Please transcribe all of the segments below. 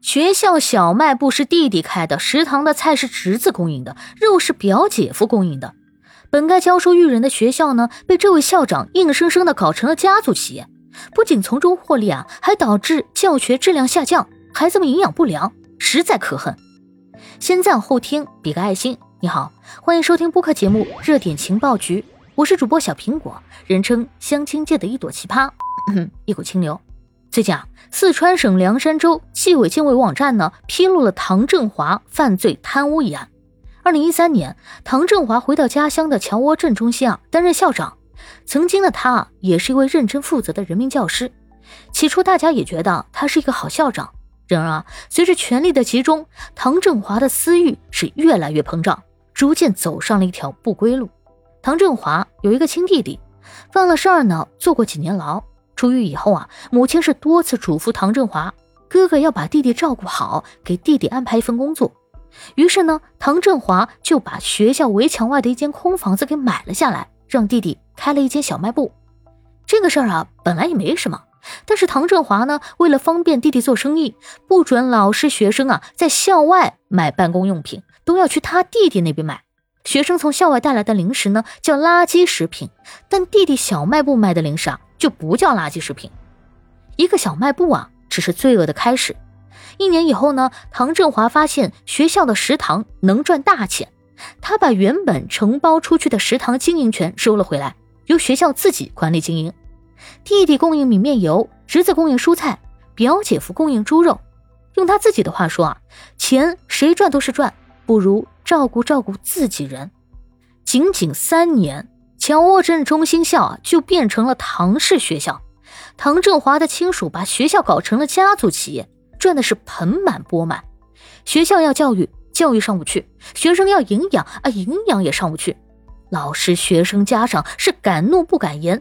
学校小卖部是弟弟开的，食堂的菜是侄子供应的，肉是表姐夫供应的。本该教书育人的学校呢，被这位校长硬生生的搞成了家族企业，不仅从中获利啊，还导致教学质量下降，孩子们营养不良，实在可恨。先赞后听，比个爱心。你好，欢迎收听播客节目《热点情报局》，我是主播小苹果，人称相亲界的一朵奇葩，一股清流。最近啊，四川省凉山州纪委监委网站呢披露了唐振华犯罪贪污一案。二零一三年，唐振华回到家乡的乔窝镇中心啊担任校长。曾经的他啊也是一位认真负责的人民教师。起初大家也觉得他是一个好校长。然而啊，随着权力的集中，唐振华的私欲是越来越膨胀，逐渐走上了一条不归路。唐振华有一个亲弟弟，犯了事儿呢，坐过几年牢。出狱以后啊，母亲是多次嘱咐唐振华哥哥要把弟弟照顾好，给弟弟安排一份工作。于是呢，唐振华就把学校围墙外的一间空房子给买了下来，让弟弟开了一间小卖部。这个事儿啊，本来也没什么，但是唐振华呢，为了方便弟弟做生意，不准老师、学生啊在校外买办公用品，都要去他弟弟那边买。学生从校外带来的零食呢，叫垃圾食品，但弟弟小卖部卖的零食啊。就不叫垃圾食品，一个小卖部啊，只是罪恶的开始。一年以后呢，唐振华发现学校的食堂能赚大钱，他把原本承包出去的食堂经营权收了回来，由学校自己管理经营。弟弟供应米面油，侄子供应蔬菜，表姐夫供应猪肉。用他自己的话说啊，钱谁赚都是赚，不如照顾照顾自己人。仅仅三年。乔沃镇中心校啊，就变成了唐氏学校。唐振华的亲属把学校搞成了家族企业，赚的是盆满钵满。学校要教育，教育上不去；学生要营养啊，营养也上不去。老师、学生、家长是敢怒不敢言。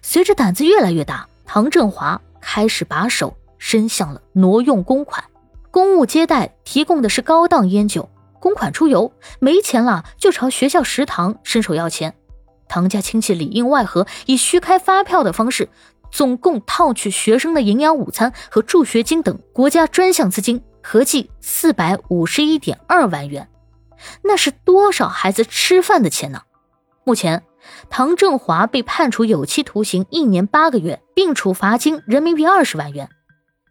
随着胆子越来越大，唐振华开始把手伸向了挪用公款。公务接待提供的是高档烟酒，公款出游没钱了，就朝学校食堂伸手要钱。唐家亲戚里应外合，以虚开发票的方式，总共套取学生的营养午餐和助学金等国家专项资金，合计四百五十一点二万元。那是多少孩子吃饭的钱呢？目前，唐振华被判处有期徒刑一年八个月，并处罚金人民币二十万元。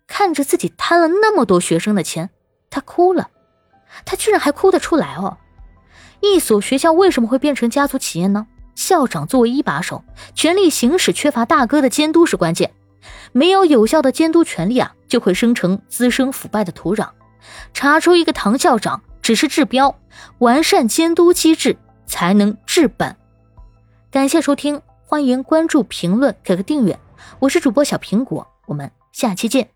看着自己贪了那么多学生的钱，他哭了。他居然还哭得出来哦！一所学校为什么会变成家族企业呢？校长作为一把手，权力行使缺乏大哥的监督是关键。没有有效的监督权力啊，就会生成滋生腐败的土壤。查出一个唐校长只是治标，完善监督机制才能治本。感谢收听，欢迎关注、评论、给个订阅。我是主播小苹果，我们下期见。